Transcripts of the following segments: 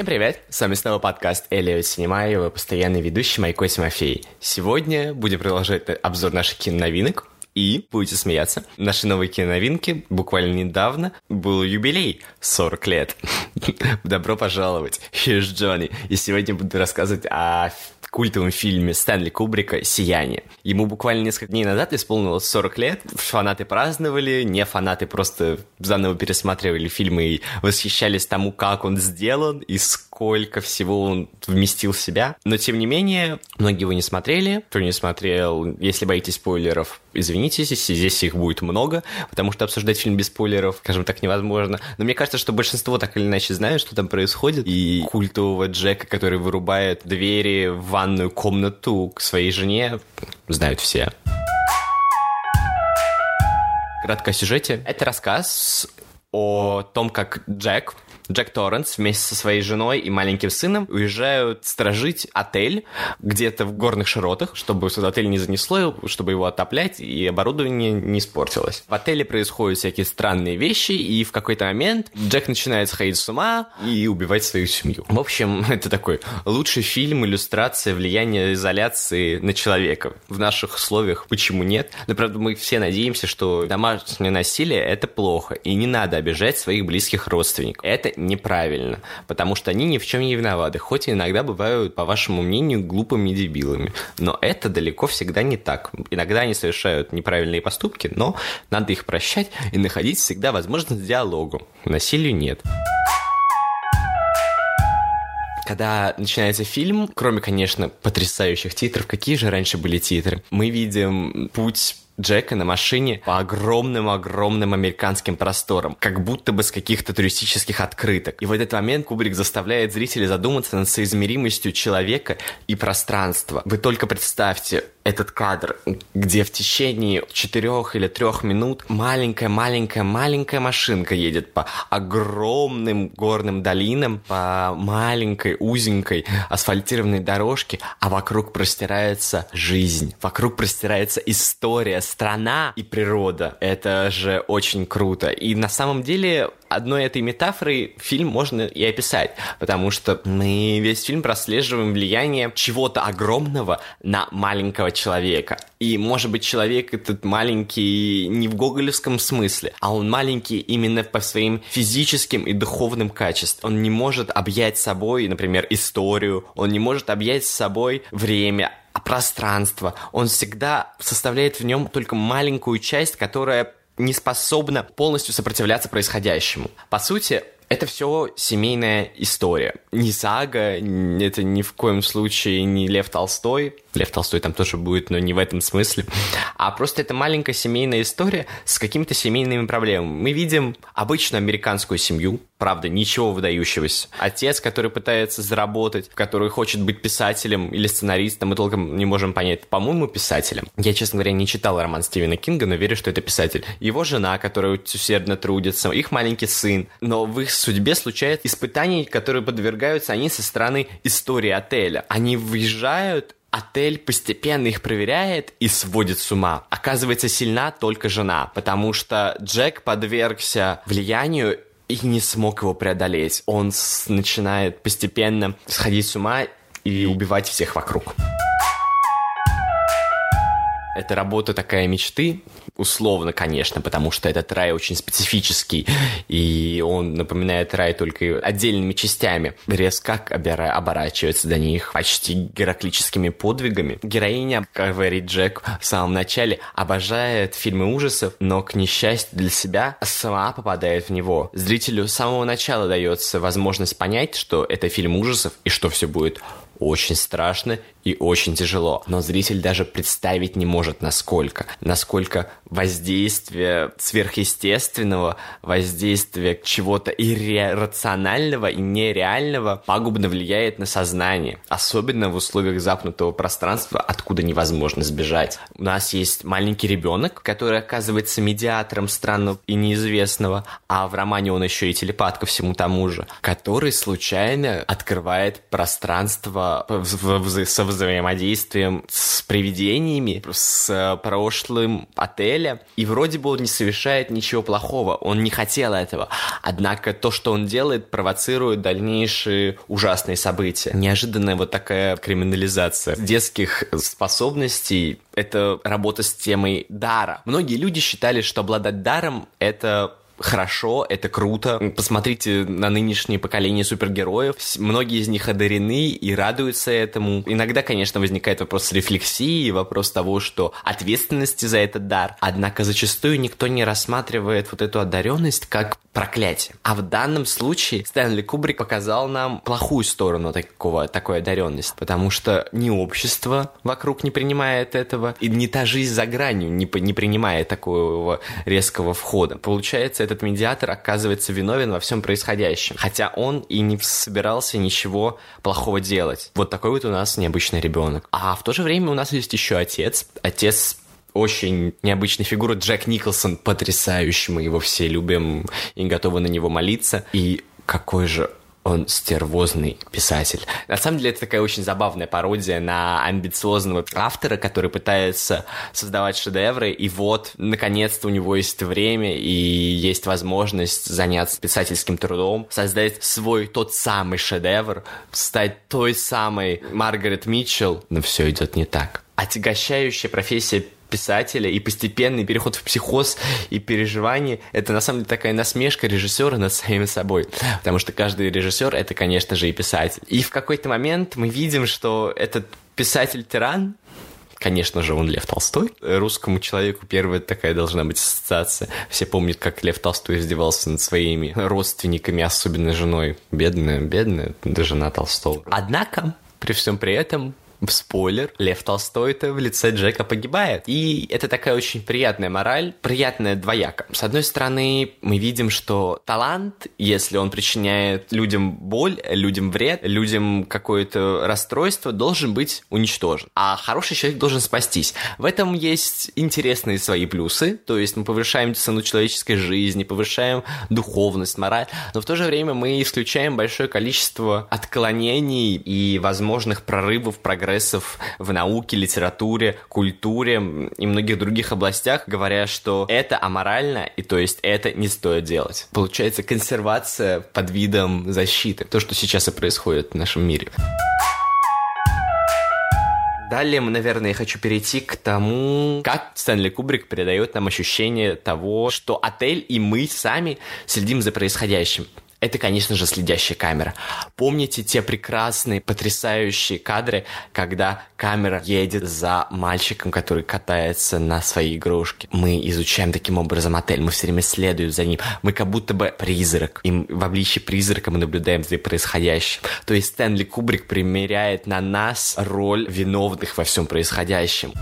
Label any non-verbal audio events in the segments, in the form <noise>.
Всем привет! С вами снова подкаст Элио Синема и его постоянный ведущий Майко Тимофей. Сегодня будем продолжать обзор наших киноновинок. И, будете смеяться, наши новые киноновинки буквально недавно был юбилей 40 лет. <laughs> Добро пожаловать, here's Джонни. И сегодня буду рассказывать о культовом фильме Стэнли Кубрика «Сияние». Ему буквально несколько дней назад исполнилось 40 лет. Фанаты праздновали, не фанаты просто заново пересматривали фильмы и восхищались тому, как он сделан и сколько всего он вместил в себя. Но, тем не менее, многие его не смотрели. Кто не смотрел, если боитесь спойлеров, извините, здесь их будет много, потому что обсуждать фильм без спойлеров, скажем так, невозможно. Но мне кажется, что большинство так или иначе знают, что там происходит. И культового Джека, который вырубает двери в ванную комнату к своей жене, знают все. Кратко о сюжете. Это рассказ о том, как Джек, Джек Торренс вместе со своей женой и маленьким сыном уезжают сторожить отель где-то в горных широтах, чтобы отель не занесло, чтобы его отоплять и оборудование не испортилось. В отеле происходят всякие странные вещи, и в какой-то момент Джек начинает сходить с ума и убивать свою семью. В общем, <laughs> это такой лучший фильм, иллюстрация влияния изоляции на человека. В наших условиях почему нет? Но, правда, мы все надеемся, что домашнее насилие — это плохо, и не надо обижать своих близких родственников. Это неправильно, потому что они ни в чем не виноваты, хоть иногда бывают, по вашему мнению, глупыми дебилами. Но это далеко всегда не так. Иногда они совершают неправильные поступки, но надо их прощать и находить всегда возможность диалогу. Насилию нет когда начинается фильм, кроме, конечно, потрясающих титров, какие же раньше были титры, мы видим путь Джека на машине по огромным-огромным американским просторам, как будто бы с каких-то туристических открыток. И в этот момент Кубрик заставляет зрителей задуматься над соизмеримостью человека и пространства. Вы только представьте, этот кадр, где в течение четырех или трех минут маленькая-маленькая-маленькая машинка едет по огромным горным долинам, по маленькой узенькой асфальтированной дорожке, а вокруг простирается жизнь, вокруг простирается история, страна и природа. Это же очень круто. И на самом деле одной этой метафорой фильм можно и описать, потому что мы весь фильм прослеживаем влияние чего-то огромного на маленького человека. И, может быть, человек этот маленький не в гоголевском смысле, а он маленький именно по своим физическим и духовным качествам. Он не может объять собой, например, историю, он не может объять собой время, а пространство. Он всегда составляет в нем только маленькую часть, которая не способна полностью сопротивляться происходящему. По сути, это все семейная история. Не сага, это ни в коем случае не Лев Толстой. Лев Толстой там тоже будет, но не в этом смысле. А просто это маленькая семейная история с какими-то семейными проблемами. Мы видим обычную американскую семью, правда, ничего выдающегося. Отец, который пытается заработать, который хочет быть писателем или сценаристом, мы толком не можем понять. По-моему, писателем. Я, честно говоря, не читал роман Стивена Кинга, но верю, что это писатель. Его жена, которая усердно трудится, их маленький сын. Но в их судьбе случаются испытания, которые подвергаются они со стороны истории отеля. Они выезжают Отель постепенно их проверяет и сводит с ума. Оказывается, сильна только жена, потому что Джек подвергся влиянию и не смог его преодолеть. Он начинает постепенно сходить с ума и убивать всех вокруг. Это работа такая мечты, условно, конечно, потому что этот рай очень специфический, и он напоминает рай только отдельными частями. Резко оборачивается до них почти гераклическими подвигами. Героиня, как говорит Джек в самом начале, обожает фильмы ужасов, но, к несчастью для себя, сама попадает в него. Зрителю с самого начала дается возможность понять, что это фильм ужасов и что все будет очень страшно и очень тяжело. Но зритель даже представить не может, насколько. Насколько воздействие сверхъестественного, воздействие чего-то иррационального и нереального пагубно влияет на сознание. Особенно в условиях запнутого пространства, откуда невозможно сбежать. У нас есть маленький ребенок, который оказывается медиатором странного и неизвестного, а в романе он еще и телепат ко всему тому же, который случайно открывает пространство со взаимодействием с привидениями, с прошлым отеля. И вроде бы он не совершает ничего плохого, он не хотел этого. Однако то, что он делает, провоцирует дальнейшие ужасные события. Неожиданная вот такая криминализация детских способностей — это работа с темой дара. Многие люди считали, что обладать даром — это хорошо, это круто. Посмотрите на нынешнее поколение супергероев. Многие из них одарены и радуются этому. Иногда, конечно, возникает вопрос рефлексии, вопрос того, что ответственности за этот дар. Однако зачастую никто не рассматривает вот эту одаренность как проклятие. А в данном случае Стэнли Кубрик показал нам плохую сторону такого, такой одаренности, потому что ни общество вокруг не принимает этого, и не та жизнь за гранью не, не принимает такого резкого входа. Получается, этот медиатор оказывается виновен во всем происходящем, хотя он и не собирался ничего плохого делать. Вот такой вот у нас необычный ребенок. А в то же время у нас есть еще отец. Отец очень необычная фигура Джек Николсон, потрясающий, мы его все любим и готовы на него молиться. И какой же он стервозный писатель. На самом деле это такая очень забавная пародия на амбициозного автора, который пытается создавать шедевры, и вот, наконец-то у него есть время и есть возможность заняться писательским трудом, создать свой тот самый шедевр, стать той самой Маргарет Митчелл, но все идет не так. Отягощающая профессия писателя и постепенный переход в психоз и переживание — это на самом деле такая насмешка режиссера над самим собой. Потому что каждый режиссер — это, конечно же, и писатель. И в какой-то момент мы видим, что этот писатель-тиран, Конечно же, он Лев Толстой. Русскому человеку первая такая должна быть ассоциация. Все помнят, как Лев Толстой издевался над своими родственниками, особенно женой. Бедная, бедная жена Толстого. Однако, при всем при этом, спойлер, Лев Толстой-то в лице Джека погибает. И это такая очень приятная мораль, приятная двояко. С одной стороны, мы видим, что талант, если он причиняет людям боль, людям вред, людям какое-то расстройство, должен быть уничтожен. А хороший человек должен спастись. В этом есть интересные свои плюсы, то есть мы повышаем цену человеческой жизни, повышаем духовность, мораль, но в то же время мы исключаем большое количество отклонений и возможных прорывов прогресса прогрессов в науке, литературе, культуре и многих других областях, говоря, что это аморально, и то есть это не стоит делать. Получается консервация под видом защиты. То, что сейчас и происходит в нашем мире. Далее, наверное, я хочу перейти к тому, как Стэнли Кубрик передает нам ощущение того, что отель и мы сами следим за происходящим это, конечно же, следящая камера. Помните те прекрасные, потрясающие кадры, когда камера едет за мальчиком, который катается на своей игрушке. Мы изучаем таким образом отель, мы все время следуем за ним. Мы как будто бы призрак. И в обличии призрака мы наблюдаем за происходящим. То есть Стэнли Кубрик примеряет на нас роль виновных во всем происходящем.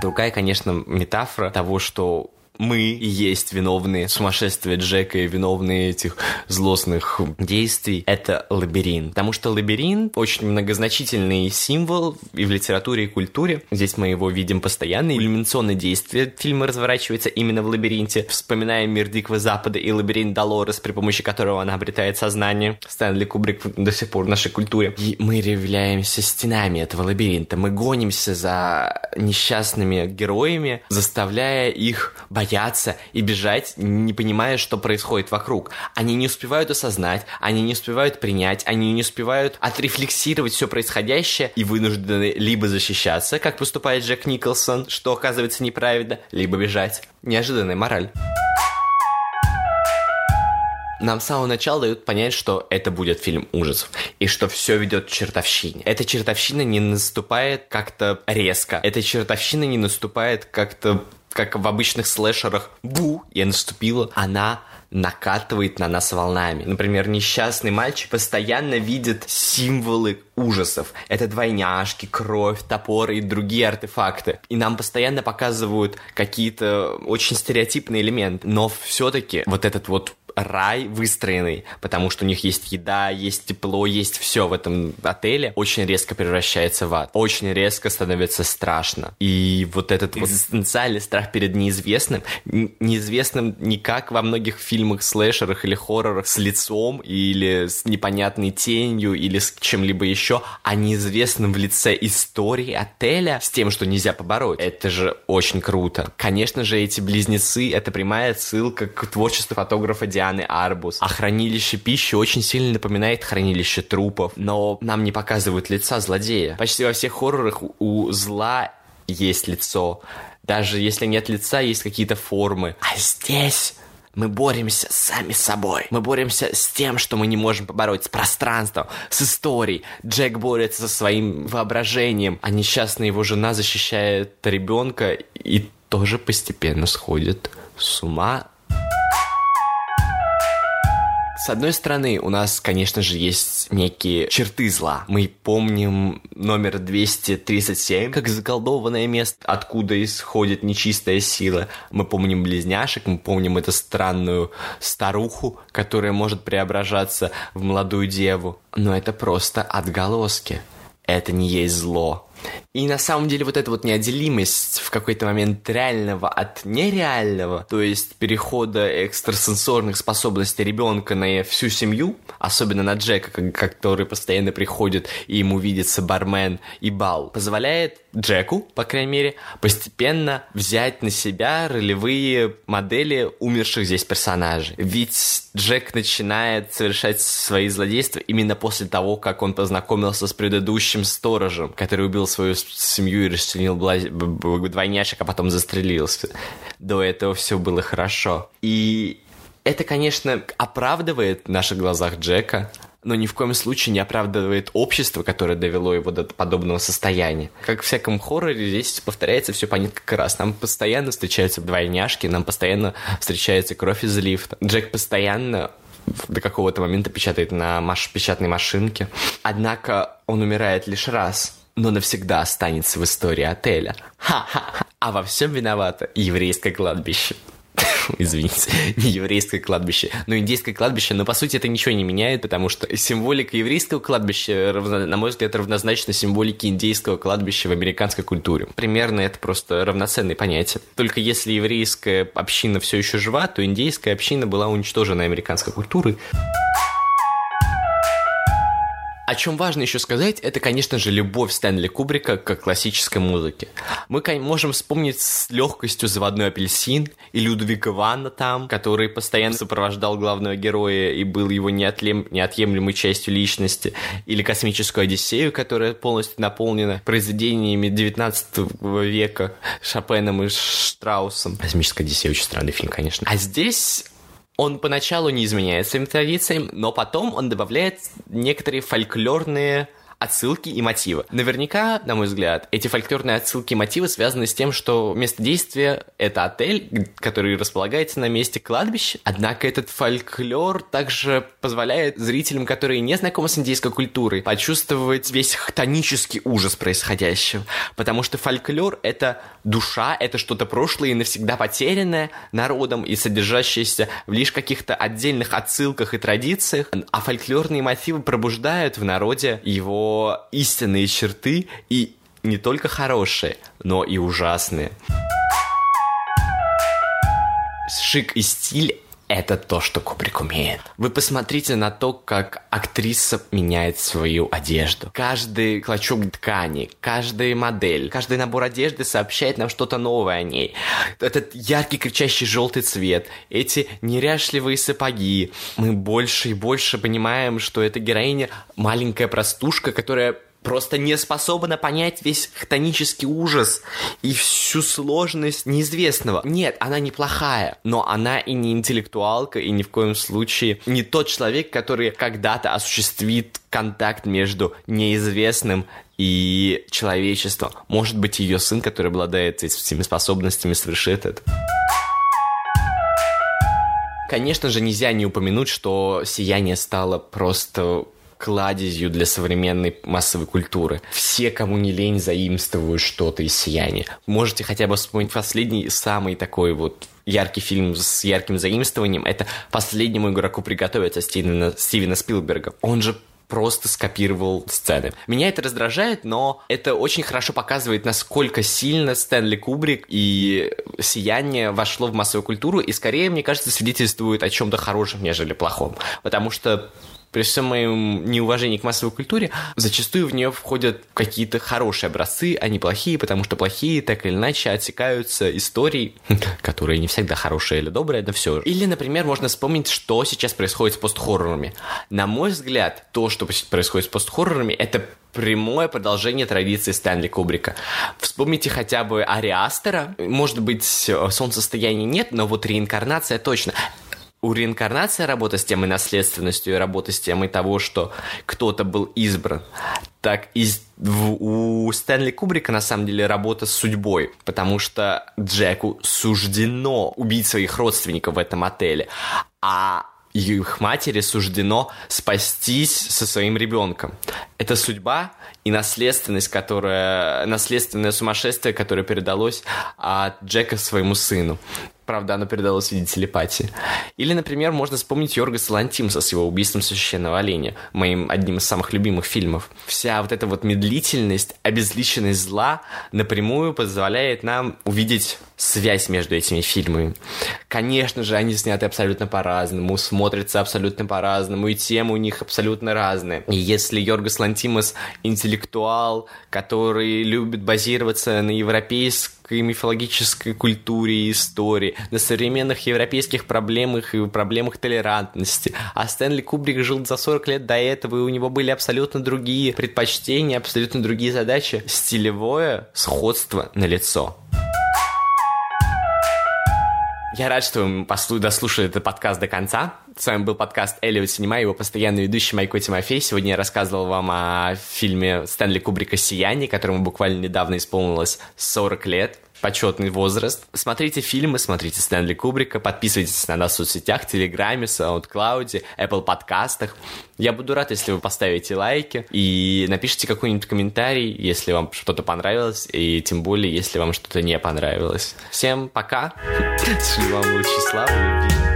Другая, конечно, метафора того, что мы есть виновные сумасшествия Джека и виновные этих злостных действий, это лабиринт. Потому что лабиринт очень многозначительный символ и в литературе, и культуре. Здесь мы его видим постоянно. Иллюминационное действие фильма разворачивается именно в лабиринте. Вспоминаем «Мир Дикого Запада» и лабиринт Долорес, при помощи которого она обретает сознание. Стэнли Кубрик до сих пор в нашей культуре. И мы являемся стенами этого лабиринта. Мы гонимся за несчастными героями, заставляя их бояться бояться и бежать, не понимая, что происходит вокруг. Они не успевают осознать, они не успевают принять, они не успевают отрефлексировать все происходящее и вынуждены либо защищаться, как поступает Джек Николсон, что оказывается неправильно, либо бежать. Неожиданная мораль нам с самого начала дают понять, что это будет фильм ужасов, и что все ведет к чертовщине. Эта чертовщина не наступает как-то резко, эта чертовщина не наступает как-то как в обычных слэшерах, бу, я наступила, она накатывает на нас волнами. Например, несчастный мальчик постоянно видит символы ужасов. Это двойняшки, кровь, топор и другие артефакты. И нам постоянно показывают какие-то очень стереотипные элементы. Но все-таки вот этот вот рай выстроенный, потому что у них есть еда, есть тепло, есть все в этом отеле, очень резко превращается в ад. Очень резко становится страшно. И вот этот экзистенциальный страх перед неизвестным, неизвестным не как во многих фильмах, слэшерах или хоррорах с лицом или с непонятной тенью или с чем-либо еще, а неизвестным в лице истории отеля с тем, что нельзя побороть. Это же очень круто. Конечно же, эти близнецы — это прямая ссылка к творчеству фотографа Дианы Арбус. А хранилище пищи очень сильно напоминает хранилище трупов, но нам не показывают лица злодея. Почти во всех хоррорах у зла есть лицо. Даже если нет лица, есть какие-то формы. А здесь мы боремся сами с собой. Мы боремся с тем, что мы не можем побороть, с пространством, с историей. Джек борется со своим воображением, а несчастная его жена защищает ребенка и тоже постепенно сходит с ума с одной стороны, у нас, конечно же, есть некие черты зла. Мы помним номер 237 как заколдованное место, откуда исходит нечистая сила. Мы помним близняшек, мы помним эту странную старуху, которая может преображаться в молодую деву. Но это просто отголоски. Это не есть зло. И на самом деле вот эта вот неотделимость в какой-то момент реального от нереального, то есть перехода экстрасенсорных способностей ребенка на всю семью, особенно на Джека, который постоянно приходит и ему видится бармен и бал, позволяет Джеку, по крайней мере, постепенно взять на себя ролевые модели умерших здесь персонажей. Ведь Джек начинает совершать свои злодейства именно после того, как он познакомился с предыдущим сторожем, который убил свою семью и расчленил двойняшек, а потом застрелился. До этого все было хорошо. И это, конечно, оправдывает в наших глазах Джека, но ни в коем случае не оправдывает общество, которое довело его до подобного состояния. Как в всяком хорроре, здесь повторяется все по несколько раз. Нам постоянно встречаются двойняшки, нам постоянно встречается кровь из лифта. Джек постоянно до какого-то момента печатает на маш печатной машинке. Однако он умирает лишь раз, но навсегда останется в истории отеля. Ха-ха-ха. А во всем виновато еврейское кладбище. <laughs> извините, не еврейское кладбище, но индейское кладбище, но по сути это ничего не меняет, потому что символика еврейского кладбища, на мой взгляд, равнозначна символике индейского кладбища в американской культуре. Примерно это просто равноценные понятия. Только если еврейская община все еще жива, то индейская община была уничтожена американской культурой. О чем важно еще сказать, это, конечно же, любовь Стэнли Кубрика к классической музыке. Мы можем вспомнить с легкостью «Заводной апельсин» и Людвига Ванна там, который постоянно сопровождал главного героя и был его неотлем... неотъемлемой частью личности, или «Космическую Одиссею», которая полностью наполнена произведениями 19 века Шопеном и Штраусом. «Космическая Одиссея» очень странный фильм, конечно. А здесь он поначалу не изменяет своим традициям, но потом он добавляет некоторые фольклорные отсылки и мотивы. Наверняка, на мой взгляд, эти фольклорные отсылки и мотивы связаны с тем, что место действия — это отель, который располагается на месте кладбища. Однако этот фольклор также позволяет зрителям, которые не знакомы с индейской культурой, почувствовать весь хтонический ужас происходящего. Потому что фольклор — это душа, это что-то прошлое и навсегда потерянное народом и содержащееся в лишь каких-то отдельных отсылках и традициях, а фольклорные мотивы пробуждают в народе его истинные черты и не только хорошие, но и ужасные. Шик и стиль это то, что Кубрик умеет. Вы посмотрите на то, как актриса меняет свою одежду. Каждый клочок ткани, каждая модель, каждый набор одежды сообщает нам что-то новое о ней. Этот яркий кричащий желтый цвет, эти неряшливые сапоги. Мы больше и больше понимаем, что эта героиня маленькая простушка, которая просто не способна понять весь хтонический ужас и всю сложность неизвестного. Нет, она неплохая, но она и не интеллектуалка, и ни в коем случае не тот человек, который когда-то осуществит контакт между неизвестным и человечеством. Может быть, ее сын, который обладает этими способностями, совершит это. Конечно же, нельзя не упомянуть, что «Сияние» стало просто кладезью для современной массовой культуры. Все, кому не лень, заимствуют что-то из «Сияния». Можете хотя бы вспомнить последний, самый такой вот яркий фильм с ярким заимствованием. Это «Последнему игроку приготовиться» Стивена, Стивена Спилберга. Он же просто скопировал сцены. Меня это раздражает, но это очень хорошо показывает, насколько сильно Стэнли Кубрик и «Сияние» вошло в массовую культуру, и скорее, мне кажется, свидетельствует о чем-то хорошем, нежели плохом. Потому что при всем моем неуважении к массовой культуре, зачастую в нее входят какие-то хорошие образцы, а не плохие, потому что плохие так или иначе отсекаются историей, <laughs> которые не всегда хорошие или добрые, но все же. Или, например, можно вспомнить, что сейчас происходит с постхоррорами. На мой взгляд, то, что происходит с постхоррорами, это прямое продолжение традиции Стэнли Кубрика. Вспомните хотя бы Ариастера. Может быть, солнцестояния нет, но вот реинкарнация точно у реинкарнации работа с темой наследственностью и работа с темой того, что кто-то был избран, так и у Стэнли Кубрика на самом деле работа с судьбой, потому что Джеку суждено убить своих родственников в этом отеле, а их матери суждено спастись со своим ребенком. Это судьба и наследственность, которая, наследственное сумасшествие, которое передалось от Джека своему сыну. Правда, оно передалось в виде телепатии. Или, например, можно вспомнить Йоргаса Лантимса с его убийством священного оленя, моим одним из самых любимых фильмов. Вся вот эта вот медлительность, обезличенность зла напрямую позволяет нам увидеть связь между этими фильмами. Конечно же, они сняты абсолютно по-разному, смотрятся абсолютно по-разному, и темы у них абсолютно разные. И если Йоргас Лантимас интеллектуал, который любит базироваться на европейском европейской мифологической культуре и истории, на современных европейских проблемах и проблемах толерантности. А Стэнли Кубрик жил за 40 лет до этого, и у него были абсолютно другие предпочтения, абсолютно другие задачи. Стилевое сходство на лицо. Я рад, что вы послу- дослушали этот подкаст до конца. С вами был подкаст Эллиот Синема, его постоянный ведущий Майко Тимофей. Сегодня я рассказывал вам о фильме Стэнли Кубрика «Сияние», которому буквально недавно исполнилось 40 лет почетный возраст. Смотрите фильмы, смотрите Стэнли Кубрика, подписывайтесь на нас в соцсетях, Телеграме, SoundCloud, Apple подкастах. Я буду рад, если вы поставите лайки и напишите какой-нибудь комментарий, если вам что-то понравилось, и тем более, если вам что-то не понравилось. Всем пока! <laughs> Шлю вам лучи славы, любви.